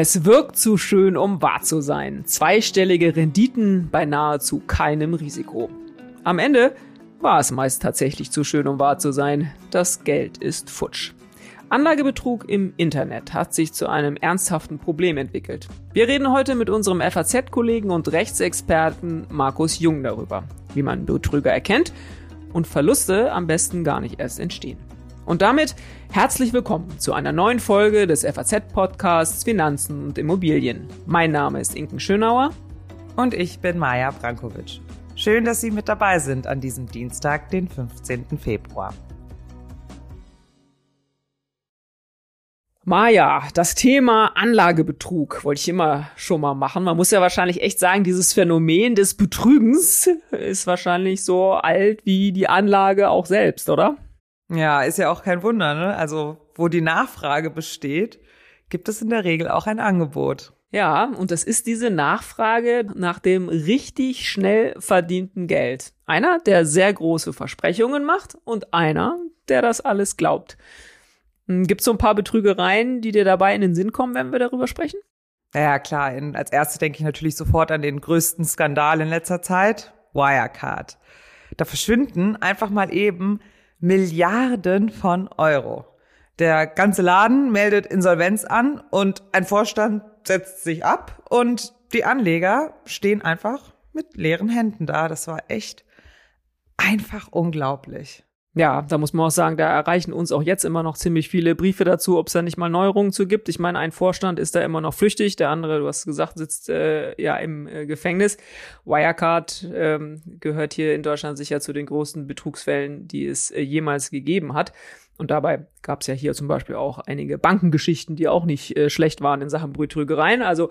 Es wirkt zu schön, um wahr zu sein. Zweistellige Renditen bei nahezu keinem Risiko. Am Ende war es meist tatsächlich zu schön, um wahr zu sein. Das Geld ist futsch. Anlagebetrug im Internet hat sich zu einem ernsthaften Problem entwickelt. Wir reden heute mit unserem FAZ-Kollegen und Rechtsexperten Markus Jung darüber, wie man Betrüger erkennt und Verluste am besten gar nicht erst entstehen. Und damit herzlich willkommen zu einer neuen Folge des FAZ-Podcasts Finanzen und Immobilien. Mein Name ist Inken Schönauer. Und ich bin Maja Brankovic. Schön, dass Sie mit dabei sind an diesem Dienstag, den 15. Februar. Maja, das Thema Anlagebetrug wollte ich immer schon mal machen. Man muss ja wahrscheinlich echt sagen, dieses Phänomen des Betrügens ist wahrscheinlich so alt wie die Anlage auch selbst, oder? Ja, ist ja auch kein Wunder, ne? Also, wo die Nachfrage besteht, gibt es in der Regel auch ein Angebot. Ja, und das ist diese Nachfrage nach dem richtig schnell verdienten Geld. Einer, der sehr große Versprechungen macht und einer, der das alles glaubt. Hm, Gibt es so ein paar Betrügereien, die dir dabei in den Sinn kommen, wenn wir darüber sprechen? Ja, klar. In, als erstes denke ich natürlich sofort an den größten Skandal in letzter Zeit, Wirecard. Da verschwinden einfach mal eben Milliarden von Euro. Der ganze Laden meldet Insolvenz an und ein Vorstand setzt sich ab und die Anleger stehen einfach mit leeren Händen da. Das war echt einfach unglaublich. Ja, da muss man auch sagen, da erreichen uns auch jetzt immer noch ziemlich viele Briefe dazu, ob es da nicht mal Neuerungen zu gibt. Ich meine, ein Vorstand ist da immer noch flüchtig, der andere, du hast gesagt, sitzt äh, ja im äh, Gefängnis. Wirecard ähm, gehört hier in Deutschland sicher zu den großen Betrugsfällen, die es äh, jemals gegeben hat. Und dabei gab es ja hier zum Beispiel auch einige Bankengeschichten, die auch nicht äh, schlecht waren in Sachen Betrügereien. Also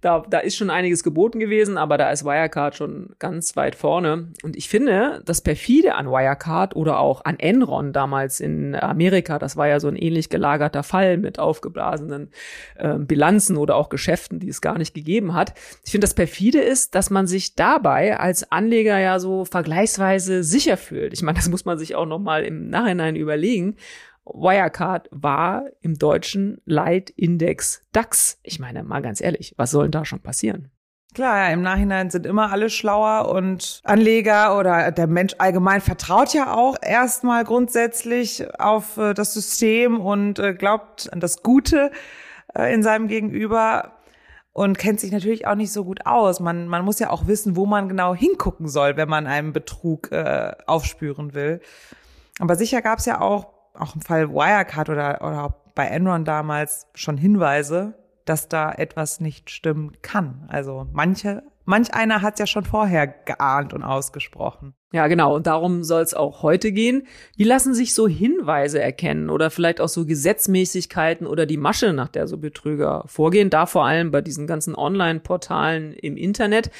da, da ist schon einiges geboten gewesen, aber da ist Wirecard schon ganz weit vorne. Und ich finde, das perfide an Wirecard oder auch an Enron damals in Amerika, das war ja so ein ähnlich gelagerter Fall mit aufgeblasenen äh, Bilanzen oder auch Geschäften, die es gar nicht gegeben hat. Ich finde, das perfide ist, dass man sich dabei als Anleger ja so vergleichsweise sicher fühlt. Ich meine, das muss man sich auch noch mal im Nachhinein überlegen Wirecard war im deutschen Leitindex DAX. Ich meine, mal ganz ehrlich, was soll denn da schon passieren? Klar, im Nachhinein sind immer alle schlauer und Anleger oder der Mensch allgemein vertraut ja auch erstmal grundsätzlich auf äh, das System und äh, glaubt an das Gute äh, in seinem Gegenüber und kennt sich natürlich auch nicht so gut aus. Man, man muss ja auch wissen, wo man genau hingucken soll, wenn man einen Betrug äh, aufspüren will. Aber sicher gab es ja auch auch im Fall Wirecard oder, oder bei Enron damals schon Hinweise, dass da etwas nicht stimmen kann. Also manche, manch einer hat ja schon vorher geahnt und ausgesprochen. Ja, genau. Und darum soll es auch heute gehen. Wie lassen sich so Hinweise erkennen oder vielleicht auch so Gesetzmäßigkeiten oder die Masche, nach der so Betrüger vorgehen? Da vor allem bei diesen ganzen Online-Portalen im Internet,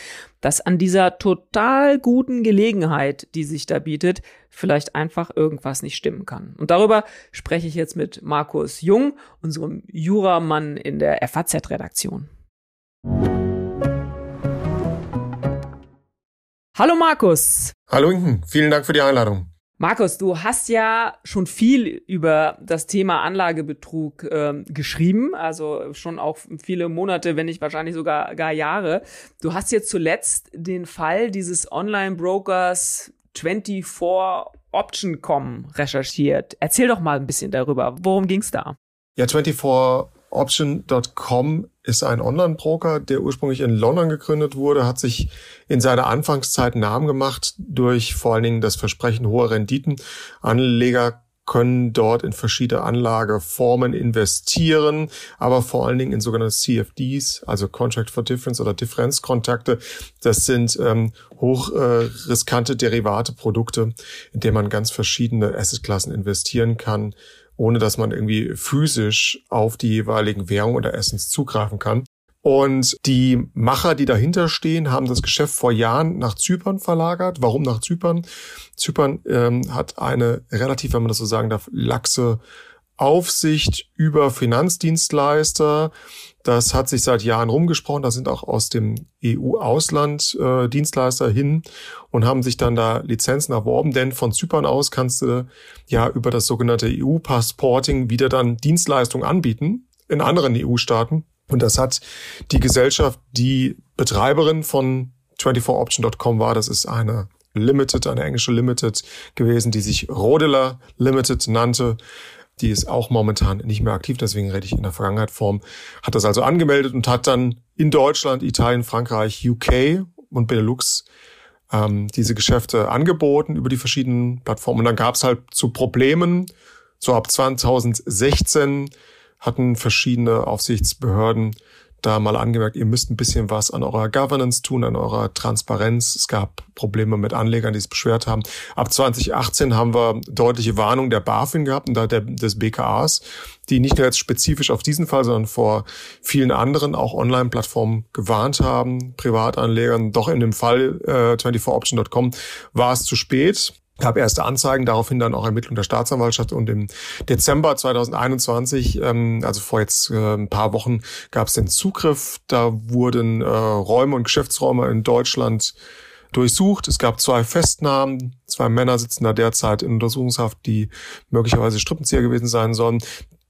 dass an dieser total guten Gelegenheit, die sich da bietet, vielleicht einfach irgendwas nicht stimmen kann. Und darüber spreche ich jetzt mit Markus Jung, unserem Juramann in der FAZ-Redaktion. Hallo Markus. Hallo Inken, vielen Dank für die Einladung. Markus, du hast ja schon viel über das Thema Anlagebetrug ähm, geschrieben, also schon auch viele Monate, wenn nicht wahrscheinlich sogar gar Jahre. Du hast jetzt zuletzt den Fall dieses Online-Brokers 24 Option.com recherchiert. Erzähl doch mal ein bisschen darüber. Worum ging's da? Ja, 24 Option.com ist ein Online-Broker, der ursprünglich in London gegründet wurde, hat sich in seiner Anfangszeit Namen gemacht durch vor allen Dingen das Versprechen hoher Renditen. Anleger können dort in verschiedene Anlageformen investieren, aber vor allen Dingen in sogenannte CFDs, also Contract for Difference oder Differenzkontakte. Das sind ähm, hochriskante äh, Derivate, Produkte, in denen man ganz verschiedene Assetklassen investieren kann ohne dass man irgendwie physisch auf die jeweiligen Währungen oder Essens zugreifen kann. Und die Macher, die dahinter stehen, haben das Geschäft vor Jahren nach Zypern verlagert. Warum nach Zypern? Zypern ähm, hat eine relativ, wenn man das so sagen darf, laxe Aufsicht über Finanzdienstleister. Das hat sich seit Jahren rumgesprochen. Da sind auch aus dem EU-Ausland äh, Dienstleister hin und haben sich dann da Lizenzen erworben. Denn von Zypern aus kannst du ja über das sogenannte EU-Passporting wieder dann Dienstleistungen anbieten in anderen EU-Staaten. Und das hat die Gesellschaft, die Betreiberin von 24option.com war, das ist eine Limited, eine englische Limited gewesen, die sich Rodeler Limited nannte. Die ist auch momentan nicht mehr aktiv, deswegen rede ich in der Vergangenheitsform. Hat das also angemeldet und hat dann in Deutschland, Italien, Frankreich, UK und Benelux ähm, diese Geschäfte angeboten über die verschiedenen Plattformen. Und dann gab es halt zu Problemen. So ab 2016 hatten verschiedene Aufsichtsbehörden da mal angemerkt, ihr müsst ein bisschen was an eurer Governance tun, an eurer Transparenz. Es gab Probleme mit Anlegern, die es beschwert haben. Ab 2018 haben wir deutliche Warnung der BaFin gehabt und da der, des BKAs, die nicht nur jetzt spezifisch auf diesen Fall, sondern vor vielen anderen auch Online-Plattformen gewarnt haben, Privatanlegern. Doch in dem Fall äh, 24option.com war es zu spät gab erste Anzeigen, daraufhin dann auch Ermittlung der Staatsanwaltschaft und im Dezember 2021, ähm, also vor jetzt äh, ein paar Wochen, gab es den Zugriff. Da wurden äh, Räume und Geschäftsräume in Deutschland durchsucht. Es gab zwei Festnahmen. Zwei Männer sitzen da derzeit in Untersuchungshaft, die möglicherweise Strippenzieher gewesen sein sollen.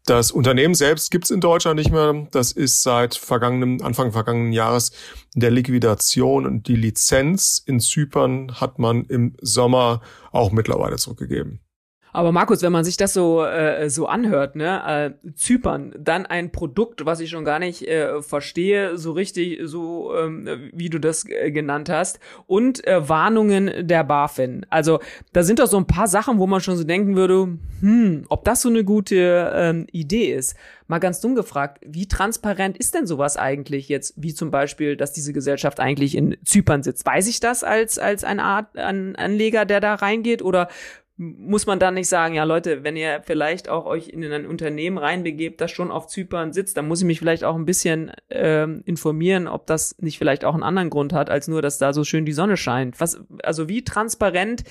Das Unternehmen selbst gibt es in Deutschland nicht mehr. Das ist seit vergangenem, Anfang vergangenen Jahres der Liquidation und die Lizenz in Zypern hat man im Sommer auch mittlerweile zurückgegeben. Aber Markus, wenn man sich das so äh, so anhört, ne, äh, Zypern, dann ein Produkt, was ich schon gar nicht äh, verstehe, so richtig, so ähm, wie du das äh, genannt hast, und äh, Warnungen der BaFin. Also da sind doch so ein paar Sachen, wo man schon so denken würde, hm, ob das so eine gute ähm, Idee ist. Mal ganz dumm gefragt, wie transparent ist denn sowas eigentlich jetzt, wie zum Beispiel, dass diese Gesellschaft eigentlich in Zypern sitzt? Weiß ich das als als eine Art an Anleger, der da reingeht, oder muss man dann nicht sagen, ja Leute, wenn ihr vielleicht auch euch in ein Unternehmen reinbegebt, das schon auf Zypern sitzt, dann muss ich mich vielleicht auch ein bisschen ähm, informieren, ob das nicht vielleicht auch einen anderen Grund hat, als nur, dass da so schön die Sonne scheint. Was, also wie transparent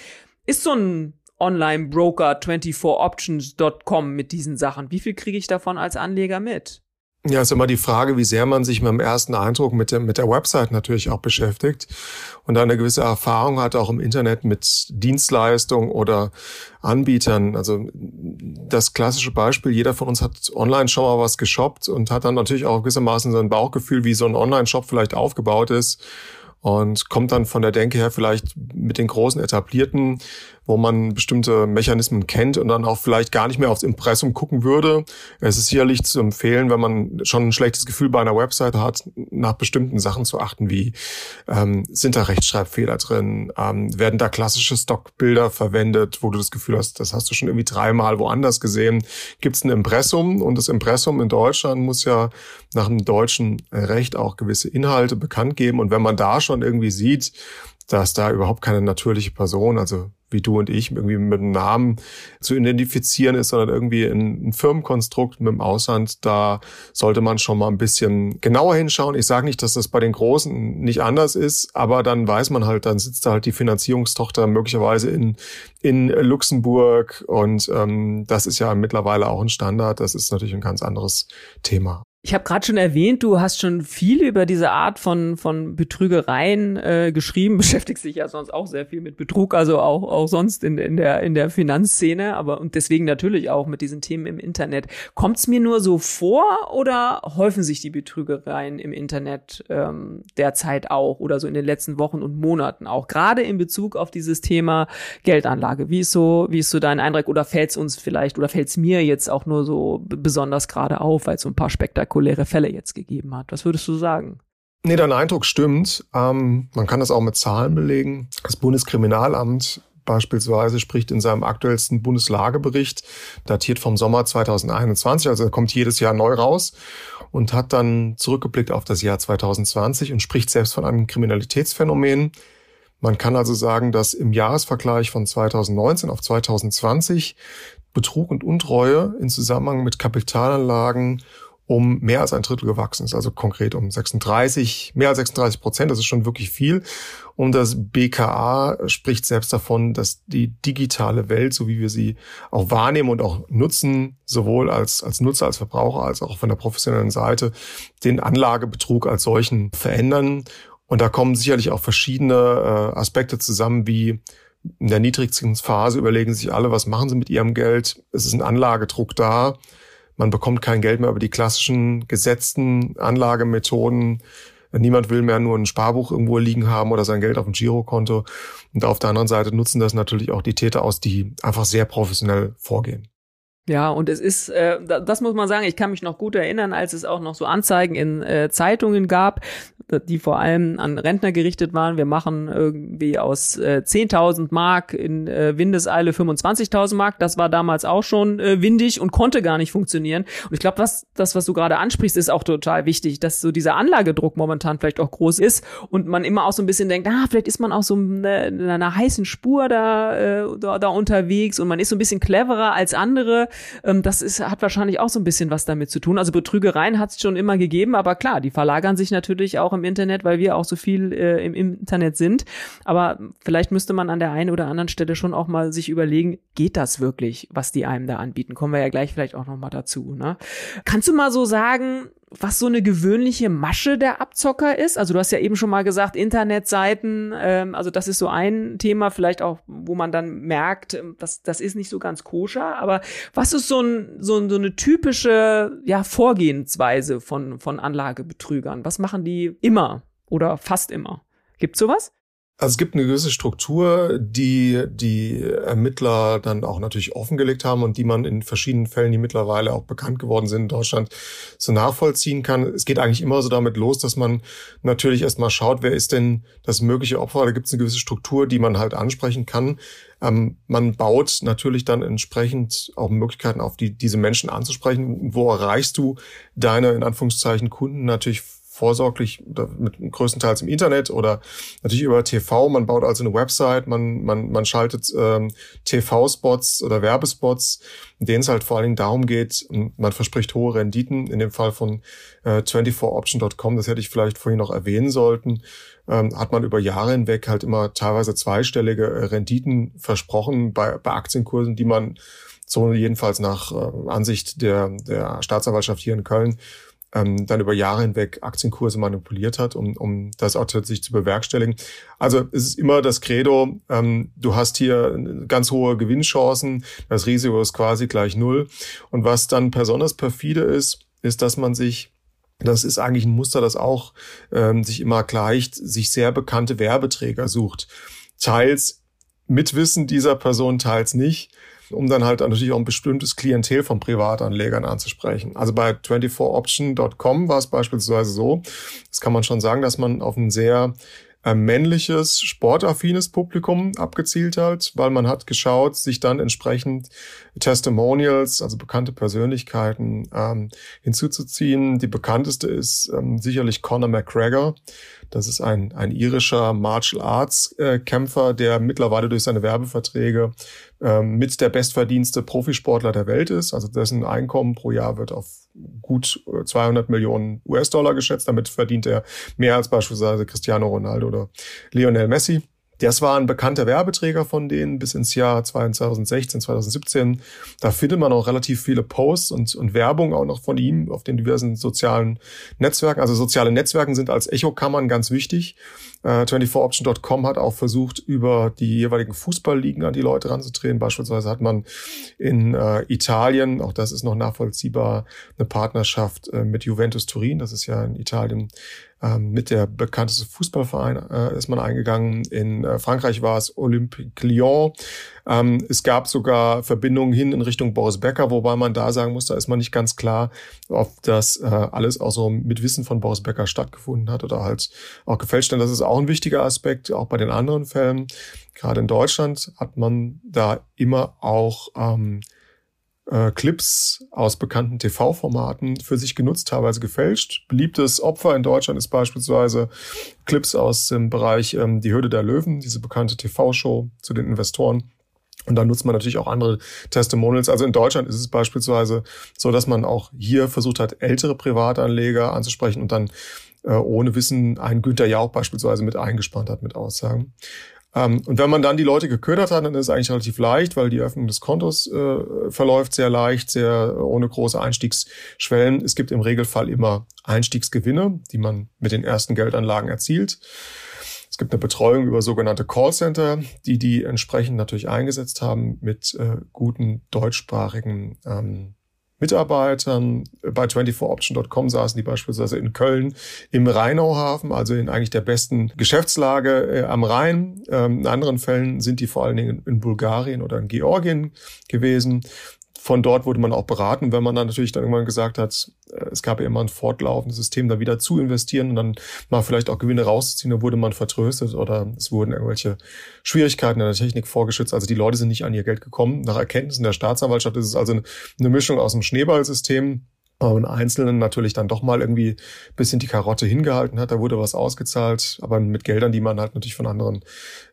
ist so ein Online-Broker 24options.com mit diesen Sachen? Wie viel kriege ich davon als Anleger mit? Ja, ist immer die Frage, wie sehr man sich mit dem ersten Eindruck mit der, mit der Website natürlich auch beschäftigt und eine gewisse Erfahrung hat auch im Internet mit Dienstleistungen oder Anbietern. Also das klassische Beispiel, jeder von uns hat online schon mal was geshoppt und hat dann natürlich auch gewissermaßen so ein Bauchgefühl, wie so ein Online-Shop vielleicht aufgebaut ist und kommt dann von der Denke her vielleicht mit den großen etablierten wo man bestimmte Mechanismen kennt und dann auch vielleicht gar nicht mehr aufs Impressum gucken würde. Es ist sicherlich zu empfehlen, wenn man schon ein schlechtes Gefühl bei einer Website hat, nach bestimmten Sachen zu achten, wie ähm, sind da Rechtschreibfehler drin, ähm, werden da klassische Stockbilder verwendet, wo du das Gefühl hast, das hast du schon irgendwie dreimal woanders gesehen. Gibt es ein Impressum und das Impressum in Deutschland muss ja nach dem deutschen Recht auch gewisse Inhalte bekannt geben und wenn man da schon irgendwie sieht, dass da überhaupt keine natürliche Person, also wie du und ich, irgendwie mit einem Namen zu identifizieren ist, sondern irgendwie ein, Firmenkonstrukt mit dem Ausland, da sollte man schon mal ein bisschen genauer hinschauen. Ich sage nicht, dass das bei den Großen nicht anders ist, aber dann weiß man halt, dann sitzt da halt die Finanzierungstochter möglicherweise in, in Luxemburg und ähm, das ist ja mittlerweile auch ein Standard. Das ist natürlich ein ganz anderes Thema. Ich habe gerade schon erwähnt, du hast schon viel über diese Art von von Betrügereien äh, geschrieben, beschäftigst dich ja sonst auch sehr viel mit Betrug, also auch auch sonst in, in der in der Finanzszene, aber und deswegen natürlich auch mit diesen Themen im Internet. Kommt's mir nur so vor oder häufen sich die Betrügereien im Internet ähm, derzeit auch oder so in den letzten Wochen und Monaten auch gerade in Bezug auf dieses Thema Geldanlage? Wie ist so wie ist so dein Eindruck oder fällt's uns vielleicht oder fällt's mir jetzt auch nur so besonders gerade auf, weil so ein paar spektakuläre spektakuläre Fälle jetzt gegeben hat. Was würdest du sagen? Nee, dein Eindruck stimmt. Ähm, man kann das auch mit Zahlen belegen. Das Bundeskriminalamt beispielsweise spricht in seinem aktuellsten Bundeslagebericht, datiert vom Sommer 2021, also er kommt jedes Jahr neu raus und hat dann zurückgeblickt auf das Jahr 2020 und spricht selbst von einem Kriminalitätsphänomen. Man kann also sagen, dass im Jahresvergleich von 2019 auf 2020 Betrug und Untreue in Zusammenhang mit Kapitalanlagen um mehr als ein Drittel gewachsen ist, also konkret um 36, mehr als 36 Prozent, das ist schon wirklich viel. Und das BKA spricht selbst davon, dass die digitale Welt, so wie wir sie auch wahrnehmen und auch nutzen, sowohl als, als Nutzer, als Verbraucher, als auch von der professionellen Seite, den Anlagebetrug als solchen verändern. Und da kommen sicherlich auch verschiedene äh, Aspekte zusammen, wie in der Niedrigzinsphase überlegen sich alle, was machen sie mit ihrem Geld? Es ist ein Anlagedruck da Man bekommt kein Geld mehr über die klassischen gesetzten Anlagemethoden. Niemand will mehr nur ein Sparbuch irgendwo liegen haben oder sein Geld auf dem Girokonto. Und auf der anderen Seite nutzen das natürlich auch die Täter aus, die einfach sehr professionell vorgehen. Ja, und es ist, äh, das muss man sagen, ich kann mich noch gut erinnern, als es auch noch so Anzeigen in äh, Zeitungen gab, die vor allem an Rentner gerichtet waren. Wir machen irgendwie aus äh, 10.000 Mark in äh, Windeseile 25.000 Mark. Das war damals auch schon äh, windig und konnte gar nicht funktionieren. Und ich glaube, was das, was du gerade ansprichst, ist auch total wichtig, dass so dieser Anlagedruck momentan vielleicht auch groß ist und man immer auch so ein bisschen denkt, ah, vielleicht ist man auch so in einer, einer heißen Spur da, äh, da, da unterwegs und man ist so ein bisschen cleverer als andere. Ähm, das ist, hat wahrscheinlich auch so ein bisschen was damit zu tun. Also Betrügereien hat es schon immer gegeben, aber klar, die verlagern sich natürlich auch im Internet, weil wir auch so viel äh, im Internet sind. Aber vielleicht müsste man an der einen oder anderen Stelle schon auch mal sich überlegen, geht das wirklich, was die einem da anbieten? Kommen wir ja gleich vielleicht auch noch mal dazu. Ne? Kannst du mal so sagen, was so eine gewöhnliche Masche der Abzocker ist? Also du hast ja eben schon mal gesagt, Internetseiten, ähm, also das ist so ein Thema, vielleicht auch, wo man dann merkt, ähm, das, das ist nicht so ganz koscher, aber was ist so, ein, so, so eine typische ja, Vorgehensweise von, von Anlagebetrügern? Was machen die immer oder fast immer? Gibt's sowas? Also es gibt eine gewisse Struktur, die die Ermittler dann auch natürlich offengelegt haben und die man in verschiedenen Fällen, die mittlerweile auch bekannt geworden sind in Deutschland, so nachvollziehen kann. Es geht eigentlich immer so damit los, dass man natürlich erstmal schaut, wer ist denn das mögliche Opfer. Da gibt es eine gewisse Struktur, die man halt ansprechen kann. Ähm, man baut natürlich dann entsprechend auch Möglichkeiten auf, die, diese Menschen anzusprechen. Wo erreichst du deine, in Anführungszeichen, Kunden natürlich vorsorglich mit größtenteils im Internet oder natürlich über TV. Man baut also eine Website, man, man, man schaltet ähm, TV-Spots oder Werbespots, in denen es halt vor allen Dingen darum geht, man verspricht hohe Renditen, in dem Fall von äh, 24option.com, das hätte ich vielleicht vorhin noch erwähnen sollten, ähm, hat man über Jahre hinweg halt immer teilweise zweistellige äh, Renditen versprochen bei, bei Aktienkursen, die man so jedenfalls nach äh, Ansicht der, der Staatsanwaltschaft hier in Köln ähm, dann über Jahre hinweg Aktienkurse manipuliert hat, um, um das auch tatsächlich zu bewerkstelligen. Also es ist immer das Credo, ähm, du hast hier ganz hohe Gewinnchancen, das Risiko ist quasi gleich null. Und was dann besonders perfide ist, ist, dass man sich das ist eigentlich ein Muster, das auch ähm, sich immer gleicht, sich sehr bekannte Werbeträger sucht. Teils mit Wissen dieser Person, teils nicht um dann halt natürlich auch ein bestimmtes Klientel von Privatanlegern anzusprechen. Also bei 24option.com war es beispielsweise so, das kann man schon sagen, dass man auf ein sehr äh, männliches, sportaffines Publikum abgezielt hat, weil man hat geschaut, sich dann entsprechend Testimonials, also bekannte Persönlichkeiten ähm, hinzuzuziehen. Die bekannteste ist ähm, sicherlich Conor McGregor. Das ist ein, ein irischer Martial Arts äh, Kämpfer, der mittlerweile durch seine Werbeverträge ähm, mit der bestverdienste Profisportler der Welt ist. Also dessen Einkommen pro Jahr wird auf gut 200 Millionen US-Dollar geschätzt. Damit verdient er mehr als beispielsweise Cristiano Ronaldo oder Lionel Messi. Das war ein bekannter Werbeträger von denen bis ins Jahr 2016, 2017. Da findet man auch relativ viele Posts und, und Werbung auch noch von ihm auf den diversen sozialen Netzwerken. Also soziale Netzwerken sind als Echokammern ganz wichtig. Äh, 24option.com hat auch versucht, über die jeweiligen Fußballligen an die Leute ranzutreten. Beispielsweise hat man in äh, Italien, auch das ist noch nachvollziehbar, eine Partnerschaft äh, mit Juventus Turin. Das ist ja in Italien ähm, mit der bekannteste Fußballverein äh, ist man eingegangen. In äh, Frankreich war es Olympique Lyon. Ähm, es gab sogar Verbindungen hin in Richtung Boris Becker, wobei man da sagen muss, da ist man nicht ganz klar, ob das äh, alles auch so mit Wissen von Boris Becker stattgefunden hat oder halt auch gefälscht. Denn das ist auch ein wichtiger Aspekt, auch bei den anderen Fällen. Gerade in Deutschland hat man da immer auch ähm, äh, Clips aus bekannten TV-Formaten für sich genutzt, teilweise gefälscht. Beliebtes Opfer in Deutschland ist beispielsweise Clips aus dem Bereich ähm, Die Hürde der Löwen, diese bekannte TV-Show zu den Investoren. Und da nutzt man natürlich auch andere Testimonials. Also in Deutschland ist es beispielsweise so, dass man auch hier versucht hat, ältere Privatanleger anzusprechen und dann ohne Wissen einen Günther Jauch beispielsweise mit eingespannt hat mit Aussagen. Ähm, und wenn man dann die Leute geködert hat, dann ist es eigentlich relativ leicht, weil die Öffnung des Kontos äh, verläuft sehr leicht, sehr ohne große Einstiegsschwellen. Es gibt im Regelfall immer Einstiegsgewinne, die man mit den ersten Geldanlagen erzielt. Es gibt eine Betreuung über sogenannte Callcenter, die die entsprechend natürlich eingesetzt haben mit äh, guten deutschsprachigen ähm, Mitarbeitern. Bei 24option.com saßen die beispielsweise in Köln im Rheinauhafen, also in eigentlich der besten Geschäftslage äh, am Rhein. Ähm, in anderen Fällen sind die vor allen Dingen in Bulgarien oder in Georgien gewesen von dort wurde man auch beraten, wenn man dann natürlich dann irgendwann gesagt hat, äh, es gab ja immer ein fortlaufendes System, da wieder zu investieren und dann mal vielleicht auch Gewinne rauszuziehen, da wurde man vertröstet oder es wurden irgendwelche Schwierigkeiten in der Technik vorgeschützt. Also die Leute sind nicht an ihr Geld gekommen. Nach Erkenntnissen der Staatsanwaltschaft ist es also eine Mischung aus einem Schneeballsystem und Einzelnen natürlich dann doch mal irgendwie bisschen die Karotte hingehalten hat. Da wurde was ausgezahlt, aber mit Geldern, die man halt natürlich von anderen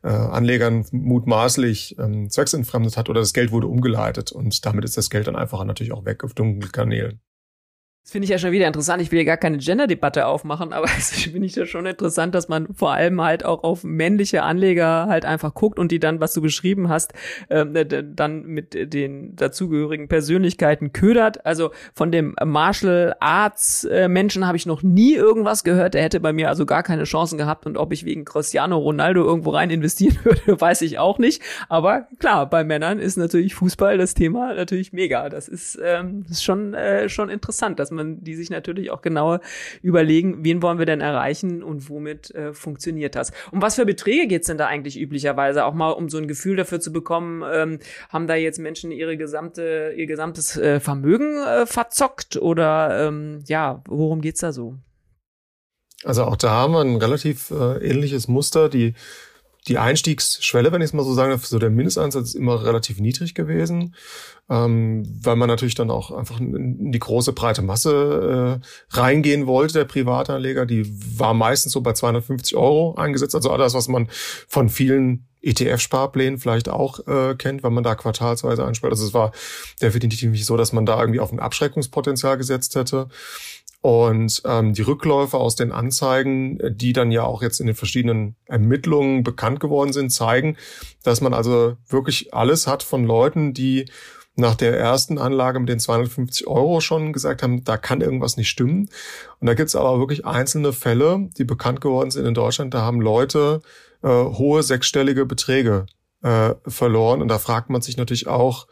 äh, Anlegern mutmaßlich ähm, zwecksentfremdet hat oder das Geld wurde umgeleitet und damit ist das Geld dann einfach natürlich auch weg auf dunklen Kanälen. Das finde ich ja schon wieder interessant. Ich will ja gar keine Gender-Debatte aufmachen, aber es finde ich ja schon interessant, dass man vor allem halt auch auf männliche Anleger halt einfach guckt und die dann, was du beschrieben hast, ähm, dann mit den dazugehörigen Persönlichkeiten ködert. Also von dem Martial Arts äh, Menschen habe ich noch nie irgendwas gehört. Der hätte bei mir also gar keine Chancen gehabt und ob ich wegen Cristiano Ronaldo irgendwo rein investieren würde, weiß ich auch nicht. Aber klar, bei Männern ist natürlich Fußball das Thema natürlich mega. Das ist, ähm, ist schon, äh, schon interessant, dass man die sich natürlich auch genauer überlegen, wen wollen wir denn erreichen und womit äh, funktioniert das. Um was für Beträge geht's denn da eigentlich üblicherweise? Auch mal, um so ein Gefühl dafür zu bekommen, ähm, haben da jetzt Menschen ihre gesamte, ihr gesamtes äh, Vermögen äh, verzockt oder ähm, ja, worum geht's da so? Also auch da haben wir ein relativ äh, ähnliches Muster. Die die Einstiegsschwelle, wenn ich es mal so sagen darf, so der Mindesteinsatz ist immer relativ niedrig gewesen, ähm, weil man natürlich dann auch einfach in die große breite Masse äh, reingehen wollte, der Privatanleger. Die war meistens so bei 250 Euro eingesetzt, also alles, was man von vielen ETF-Sparplänen vielleicht auch äh, kennt, wenn man da quartalsweise einspart. Also es war definitiv nicht so, dass man da irgendwie auf ein Abschreckungspotenzial gesetzt hätte. Und ähm, die Rückläufe aus den Anzeigen, die dann ja auch jetzt in den verschiedenen Ermittlungen bekannt geworden sind, zeigen, dass man also wirklich alles hat von Leuten, die nach der ersten Anlage mit den 250 Euro schon gesagt haben, da kann irgendwas nicht stimmen. Und da gibt es aber wirklich einzelne Fälle, die bekannt geworden sind in Deutschland. Da haben Leute äh, hohe sechsstellige Beträge äh, verloren. Und da fragt man sich natürlich auch,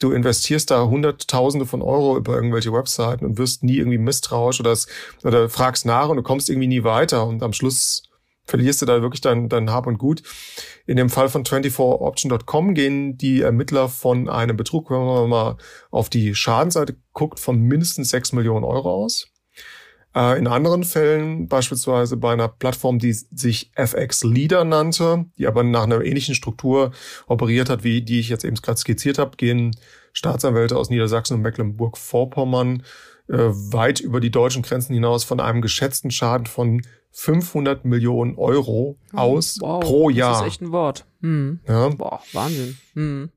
du investierst da Hunderttausende von Euro über irgendwelche Webseiten und wirst nie irgendwie misstrauisch oder, das, oder fragst nach und du kommst irgendwie nie weiter und am Schluss verlierst du da wirklich dein, dein Hab und Gut. In dem Fall von 24option.com gehen die Ermittler von einem Betrug, wenn man mal auf die Schadenseite guckt, von mindestens 6 Millionen Euro aus. Äh, in anderen Fällen, beispielsweise bei einer Plattform, die sich FX Leader nannte, die aber nach einer ähnlichen Struktur operiert hat, wie die ich jetzt eben gerade skizziert habe, gehen Staatsanwälte aus Niedersachsen und Mecklenburg-Vorpommern äh, weit über die deutschen Grenzen hinaus von einem geschätzten Schaden von 500 Millionen Euro hm, aus wow, pro Jahr. Das ist echt ein Wort. Hm. Ja. Boah, Wahnsinn. Hm.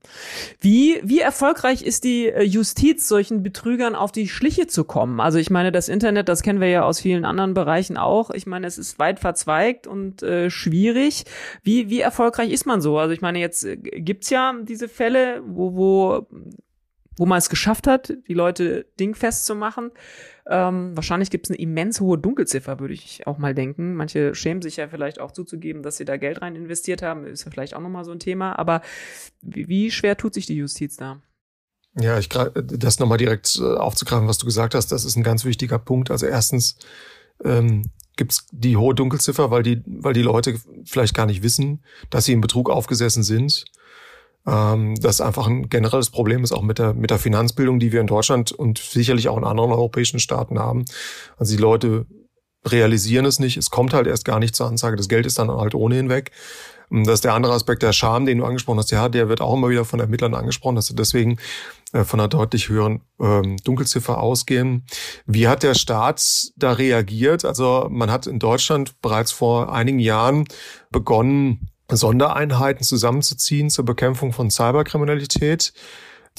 Wie, wie erfolgreich ist die äh, Justiz, solchen Betrügern auf die Schliche zu kommen? Also ich meine, das Internet, das kennen wir ja aus vielen anderen Bereichen auch. Ich meine, es ist weit verzweigt und äh, schwierig. Wie, wie erfolgreich ist man so? Also ich meine, jetzt äh, gibt's ja diese Fälle, wo, wo wo man es geschafft hat, die Leute dingfest zu machen. Ähm, wahrscheinlich gibt es eine immens hohe Dunkelziffer, würde ich auch mal denken. Manche schämen sich ja vielleicht auch zuzugeben, dass sie da Geld rein investiert haben. Ist ja vielleicht auch nochmal so ein Thema. Aber wie, wie schwer tut sich die Justiz da? Ja, ich das nochmal direkt äh, aufzugreifen, was du gesagt hast, das ist ein ganz wichtiger Punkt. Also erstens ähm, gibt es die hohe Dunkelziffer, weil die, weil die Leute vielleicht gar nicht wissen, dass sie im Betrug aufgesessen sind ähm, das einfach ein generelles Problem ist, auch mit der, mit der Finanzbildung, die wir in Deutschland und sicherlich auch in anderen europäischen Staaten haben. Also die Leute realisieren es nicht, es kommt halt erst gar nicht zur Anzeige, das Geld ist dann halt ohnehin weg. Das ist der andere Aspekt, der Scham, den du angesprochen hast. Ja, der wird auch immer wieder von Ermittlern angesprochen, dass sie deswegen äh, von einer deutlich höheren ähm, Dunkelziffer ausgehen. Wie hat der Staat da reagiert? Also man hat in Deutschland bereits vor einigen Jahren begonnen, Sondereinheiten zusammenzuziehen zur Bekämpfung von Cyberkriminalität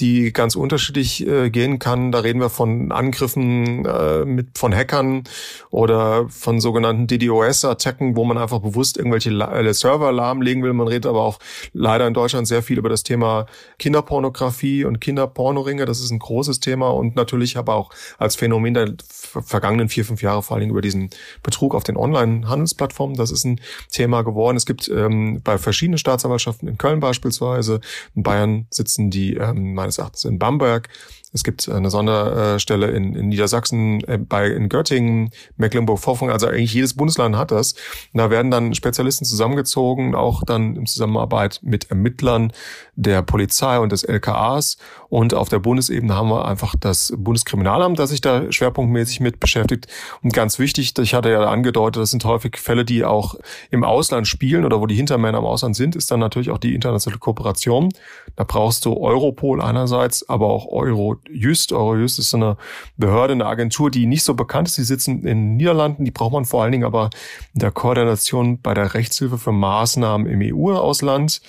die ganz unterschiedlich äh, gehen kann. Da reden wir von Angriffen äh, mit von Hackern oder von sogenannten DDoS-Attacken, wo man einfach bewusst irgendwelche äh, Server lahmlegen will. Man redet aber auch leider in Deutschland sehr viel über das Thema Kinderpornografie und Kinderpornoringe. Das ist ein großes Thema und natürlich aber auch als Phänomen der vergangenen vier, fünf Jahre vor allen Dingen über diesen Betrug auf den Online-Handelsplattformen. Das ist ein Thema geworden. Es gibt ähm, bei verschiedenen Staatsanwaltschaften in Köln beispielsweise, in Bayern sitzen die ähm, meines Erachtens in Bamberg Es gibt eine Sonderstelle in, in Niedersachsen, äh, bei in Göttingen, Mecklenburg-Vorpommern, also eigentlich jedes Bundesland hat das. Und da werden dann Spezialisten zusammengezogen, auch dann in Zusammenarbeit mit Ermittlern der Polizei und des LKAs. Und auf der Bundesebene haben wir einfach das Bundeskriminalamt, das sich da schwerpunktmäßig mit beschäftigt. Und ganz wichtig, ich hatte ja angedeutet, das sind häufig Fälle, die auch im Ausland spielen oder wo die Hintermänner im Ausland sind, ist dann natürlich auch die internationale Kooperation. Da brauchst du Europol einerseits, aber auch Eurojust. Eurojust ist so eine Behörde, eine Agentur, die nicht so bekannt ist. Die sitzen in den Niederlanden. Die braucht man vor allen Dingen aber in der Koordination bei der Rechtshilfe für Maßnahmen im EU-Ausland.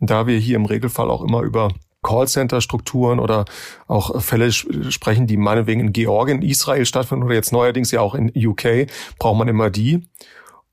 Da wir hier im Regelfall auch immer über Callcenter-Strukturen oder auch Fälle sprechen, die meinetwegen in Georgien, Israel stattfinden oder jetzt neuerdings ja auch in UK, braucht man immer die.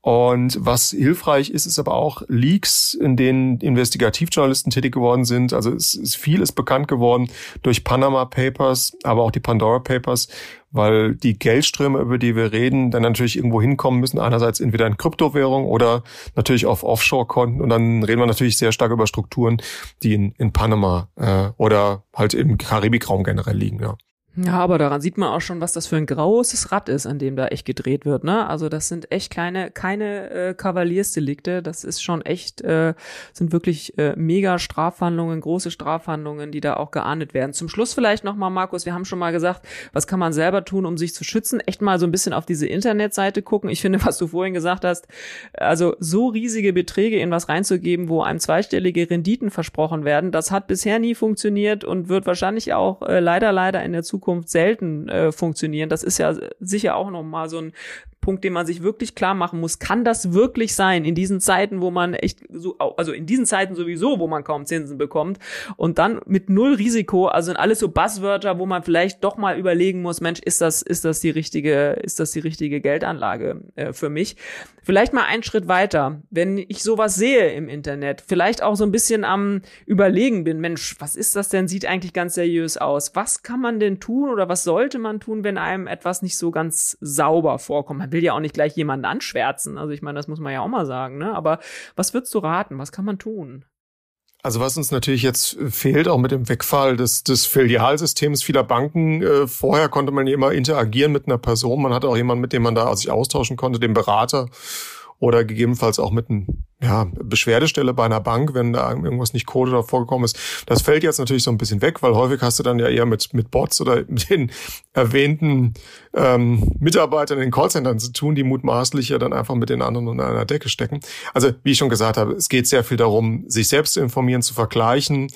Und was hilfreich ist, ist aber auch Leaks, in denen Investigativjournalisten tätig geworden sind. Also es ist viel ist bekannt geworden durch Panama Papers, aber auch die Pandora Papers, weil die Geldströme, über die wir reden, dann natürlich irgendwo hinkommen müssen. Einerseits entweder in Kryptowährung oder natürlich auf Offshore-Konten. Und dann reden wir natürlich sehr stark über Strukturen, die in, in Panama äh, oder halt im Karibikraum generell liegen. Ja. Ja, aber daran sieht man auch schon, was das für ein großes Rad ist, an dem da echt gedreht wird, ne? Also das sind echt kleine, keine äh, Kavaliersdelikte, das ist schon echt, äh, sind wirklich äh, mega Strafhandlungen, große Strafhandlungen, die da auch geahndet werden. Zum Schluss vielleicht nochmal, Markus, wir haben schon mal gesagt, was kann man selber tun, um sich zu schützen? Echt mal so ein bisschen auf diese Internetseite gucken. Ich finde, was du vorhin gesagt hast, also so riesige Beträge in was reinzugeben, wo einem zweistellige Renditen versprochen werden, das hat bisher nie funktioniert und wird wahrscheinlich auch äh, leider, leider in der Zukunft Zukunft selten äh, funktionieren. Das ist ja sicher auch noch mal so ein Punkt, den man sich wirklich klar machen muss. Kann das wirklich sein in diesen Zeiten, wo man echt so, also in diesen Zeiten sowieso, wo man kaum Zinsen bekommt und dann mit null Risiko, also in alles so Buzzwörter, wo man vielleicht doch mal überlegen muss, Mensch, ist das, ist das die richtige, ist das die richtige Geldanlage äh, für mich? Vielleicht mal einen Schritt weiter, wenn ich sowas sehe im Internet, vielleicht auch so ein bisschen am überlegen bin, Mensch, was ist das denn? Sieht eigentlich ganz seriös aus. Was kann man denn tun oder was sollte man tun, wenn einem etwas nicht so ganz sauber vorkommt? Will ja auch nicht gleich jemanden anschwärzen. Also ich meine, das muss man ja auch mal sagen, ne? Aber was würdest du raten? Was kann man tun? Also was uns natürlich jetzt fehlt, auch mit dem Wegfall des, des Filialsystems vieler Banken, äh, vorher konnte man ja immer interagieren mit einer Person, man hatte auch jemanden, mit dem man da sich austauschen konnte, den Berater oder gegebenenfalls auch mit einem ja, Beschwerdestelle bei einer Bank, wenn da irgendwas nicht Code oder vorgekommen ist. Das fällt jetzt natürlich so ein bisschen weg, weil häufig hast du dann ja eher mit, mit Bots oder mit den erwähnten ähm, Mitarbeitern in den Callcentern zu tun, die mutmaßlich ja dann einfach mit den anderen unter einer Decke stecken. Also wie ich schon gesagt habe, es geht sehr viel darum, sich selbst zu informieren, zu vergleichen.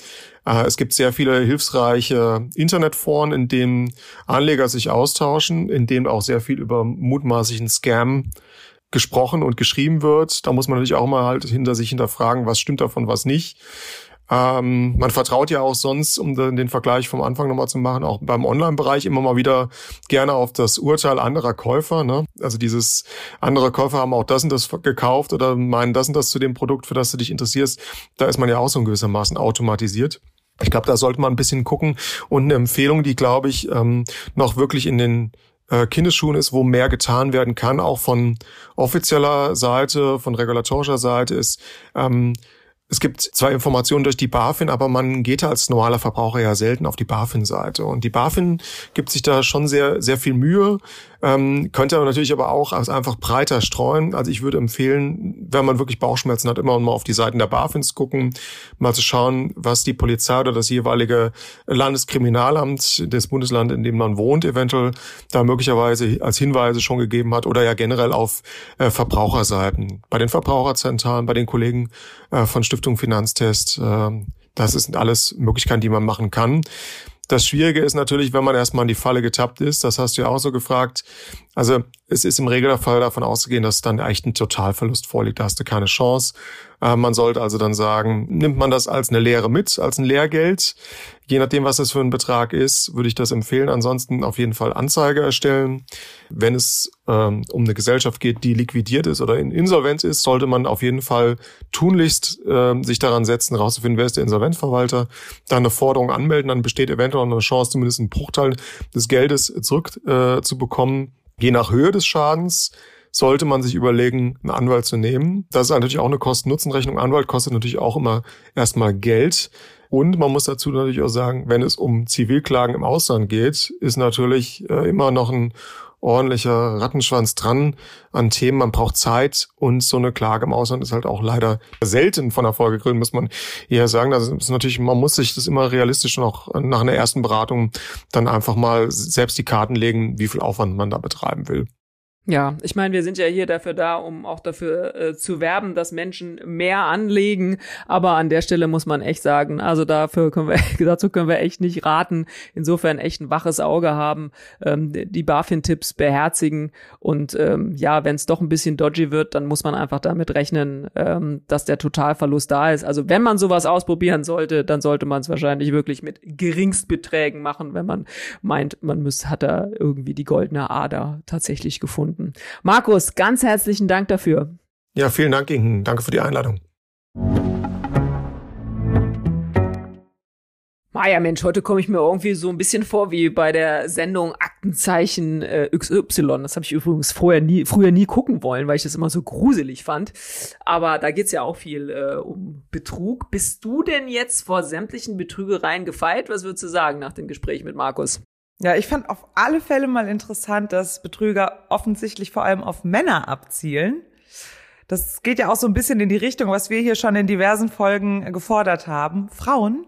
Äh, es gibt sehr viele hilfsreiche Internetforen, in denen Anleger sich austauschen, in denen auch sehr viel über mutmaßlichen Scam gesprochen und geschrieben wird. Da muss man natürlich auch mal halt hinter sich hinterfragen, was stimmt davon, was nicht. Ähm, man vertraut ja auch sonst, um den Vergleich vom Anfang nochmal zu machen, auch beim Online-Bereich immer mal wieder gerne auf das Urteil anderer Käufer. Ne? Also dieses andere Käufer haben auch das und das gekauft oder meinen das und das zu dem Produkt, für das du dich interessierst. Da ist man ja auch so in gewissermaßen automatisiert. Ich glaube, da sollte man ein bisschen gucken. Und eine Empfehlung, die, glaube ich, ähm, noch wirklich in den äh, Kindesschuhen ist, wo mehr getan werden kann, auch von offizieller Seite, von regulatorischer Seite, ist ähm, es gibt zwar Informationen durch die BaFin, aber man geht als normaler Verbraucher ja selten auf die BaFin-Seite. Und die BaFin gibt sich da schon sehr, sehr viel Mühe, ähm, könnte aber natürlich aber auch einfach breiter streuen. Also ich würde empfehlen, wenn man wirklich Bauchschmerzen hat, immer mal auf die Seiten der BaFins gucken, mal zu schauen, was die Polizei oder das jeweilige Landeskriminalamt des Bundeslandes, in dem man wohnt, eventuell da möglicherweise als Hinweise schon gegeben hat oder ja generell auf äh, Verbraucherseiten. Bei den Verbraucherzentralen, bei den Kollegen äh, von Stiftung Finanztest, äh, das sind alles Möglichkeiten, die man machen kann. Das Schwierige ist natürlich, wenn man erstmal in die Falle getappt ist, das hast du ja auch so gefragt. Also es ist im Regelfall davon auszugehen, dass dann echt ein Totalverlust vorliegt. Da hast du keine Chance. Äh, man sollte also dann sagen, nimmt man das als eine Lehre mit, als ein Lehrgeld. Je nachdem, was das für ein Betrag ist, würde ich das empfehlen. Ansonsten auf jeden Fall Anzeige erstellen. Wenn es ähm, um eine Gesellschaft geht, die liquidiert ist oder in Insolvenz ist, sollte man auf jeden Fall tunlichst äh, sich daran setzen, rauszufinden, wer ist der Insolvenzverwalter, dann eine Forderung anmelden, dann besteht eventuell eine Chance, zumindest einen Bruchteil des Geldes zurück äh, zu bekommen. Je nach Höhe des Schadens sollte man sich überlegen, einen Anwalt zu nehmen. Das ist natürlich auch eine Kosten-Nutzen-Rechnung. Anwalt kostet natürlich auch immer erstmal Geld. Und man muss dazu natürlich auch sagen, wenn es um Zivilklagen im Ausland geht, ist natürlich äh, immer noch ein ordentlicher Rattenschwanz dran an Themen. Man braucht Zeit und so eine Klage im Ausland ist halt auch leider selten von Erfolg gekrönt, muss man eher sagen. Das ist natürlich, man muss sich das immer realistisch noch nach einer ersten Beratung dann einfach mal selbst die Karten legen, wie viel Aufwand man da betreiben will. Ja, ich meine, wir sind ja hier dafür da, um auch dafür äh, zu werben, dass Menschen mehr anlegen. Aber an der Stelle muss man echt sagen, also dafür können wir, dazu können wir echt nicht raten. Insofern echt ein waches Auge haben, ähm, die BaFin-Tipps beherzigen und ähm, ja, wenn es doch ein bisschen dodgy wird, dann muss man einfach damit rechnen, ähm, dass der Totalverlust da ist. Also wenn man sowas ausprobieren sollte, dann sollte man es wahrscheinlich wirklich mit Geringstbeträgen machen, wenn man meint, man müsste, hat da irgendwie die goldene Ader tatsächlich gefunden finden. Markus, ganz herzlichen Dank dafür. Ja, vielen Dank, Inken. Danke für die Einladung. Maja, Mensch, heute komme ich mir irgendwie so ein bisschen vor wie bei der Sendung Aktenzeichen äh, XY. Das habe ich übrigens vorher nie, früher nie gucken wollen, weil ich das immer so gruselig fand. Aber da geht's ja auch viel äh, um Betrug. Bist du denn jetzt vor sämtlichen Betrügereien gefeit? Was würdest du sagen nach dem Gespräch mit Markus? Ja, ich fand auf alle Fälle mal interessant, dass Betrüger offensichtlich vor allem auf Männer abzielen. Das geht ja auch so ein bisschen in die Richtung, was wir hier schon in diversen Folgen gefordert haben. Frauen,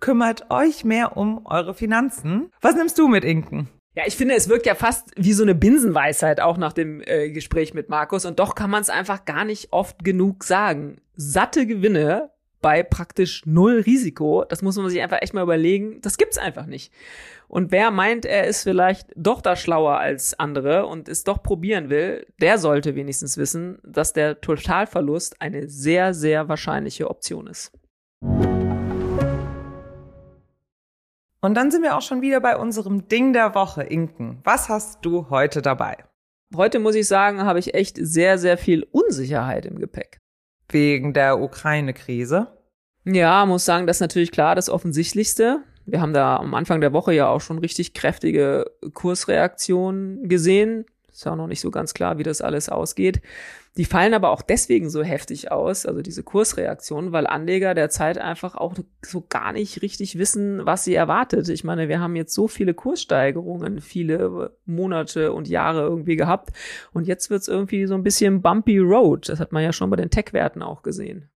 kümmert euch mehr um eure Finanzen. Was nimmst du mit Inken? Ja, ich finde, es wirkt ja fast wie so eine Binsenweisheit auch nach dem äh, Gespräch mit Markus und doch kann man es einfach gar nicht oft genug sagen. Satte Gewinne bei praktisch null Risiko, das muss man sich einfach echt mal überlegen, das gibt's einfach nicht. Und wer meint, er ist vielleicht doch da schlauer als andere und es doch probieren will, der sollte wenigstens wissen, dass der Totalverlust eine sehr, sehr wahrscheinliche Option ist. Und dann sind wir auch schon wieder bei unserem Ding der Woche, Inken. Was hast du heute dabei? Heute muss ich sagen, habe ich echt sehr, sehr viel Unsicherheit im Gepäck. Wegen der Ukraine-Krise? Ja, muss sagen, das ist natürlich klar das Offensichtlichste. Wir haben da am Anfang der Woche ja auch schon richtig kräftige Kursreaktionen gesehen. Ist ja auch noch nicht so ganz klar, wie das alles ausgeht. Die fallen aber auch deswegen so heftig aus, also diese Kursreaktionen, weil Anleger derzeit einfach auch so gar nicht richtig wissen, was sie erwartet. Ich meine, wir haben jetzt so viele Kurssteigerungen, viele Monate und Jahre irgendwie gehabt und jetzt wird's irgendwie so ein bisschen bumpy road. Das hat man ja schon bei den Tech-Werten auch gesehen.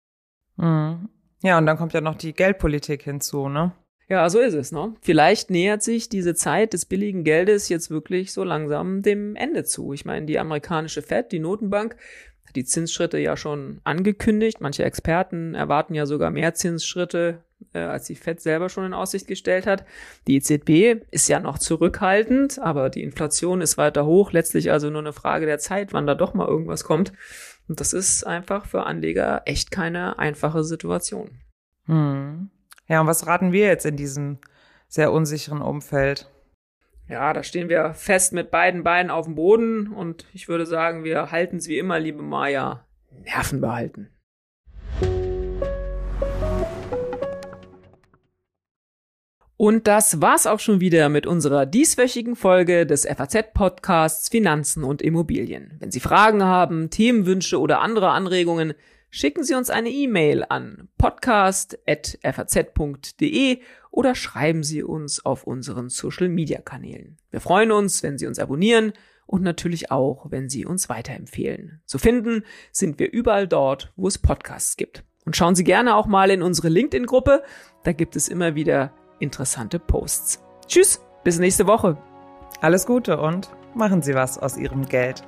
Mhm. Ja, und dann kommt ja noch die Geldpolitik hinzu, ne? Ja, so ist es, ne? Vielleicht nähert sich diese Zeit des billigen Geldes jetzt wirklich so langsam dem Ende zu. Ich meine, die amerikanische Fed, die Notenbank, hat die Zinsschritte ja schon angekündigt. Manche Experten erwarten ja sogar mehr Zinsschritte, äh, als die Fed selber schon in Aussicht gestellt hat. Die EZB ist ja noch zurückhaltend, aber die Inflation ist weiter hoch. Letztlich also nur eine Frage der Zeit, wann da doch mal irgendwas kommt. Und das ist einfach für Anleger echt keine einfache Situation. Hm. Ja, und was raten wir jetzt in diesem sehr unsicheren Umfeld? Ja, da stehen wir fest mit beiden Beinen auf dem Boden und ich würde sagen, wir halten es wie immer, liebe Maya, Nerven behalten. Und das war's auch schon wieder mit unserer dieswöchigen Folge des FAZ-Podcasts Finanzen und Immobilien. Wenn Sie Fragen haben, Themenwünsche oder andere Anregungen, schicken Sie uns eine E-Mail an podcast.faz.de oder schreiben Sie uns auf unseren Social-Media-Kanälen. Wir freuen uns, wenn Sie uns abonnieren und natürlich auch, wenn Sie uns weiterempfehlen. Zu finden sind wir überall dort, wo es Podcasts gibt. Und schauen Sie gerne auch mal in unsere LinkedIn-Gruppe, da gibt es immer wieder interessante Posts. Tschüss, bis nächste Woche. Alles Gute und machen Sie was aus Ihrem Geld.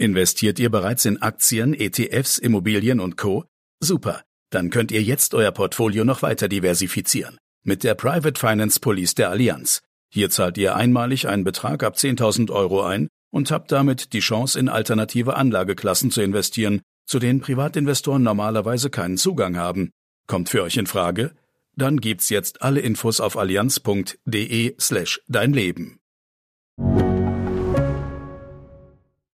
Investiert ihr bereits in Aktien, ETFs, Immobilien und Co? Super. Dann könnt ihr jetzt euer Portfolio noch weiter diversifizieren. Mit der Private Finance Police der Allianz. Hier zahlt ihr einmalig einen Betrag ab 10.000 Euro ein und habt damit die Chance, in alternative Anlageklassen zu investieren, zu denen Privatinvestoren normalerweise keinen Zugang haben. Kommt für euch in Frage? Dann gibt's jetzt alle Infos auf allianz.de slash dein Leben.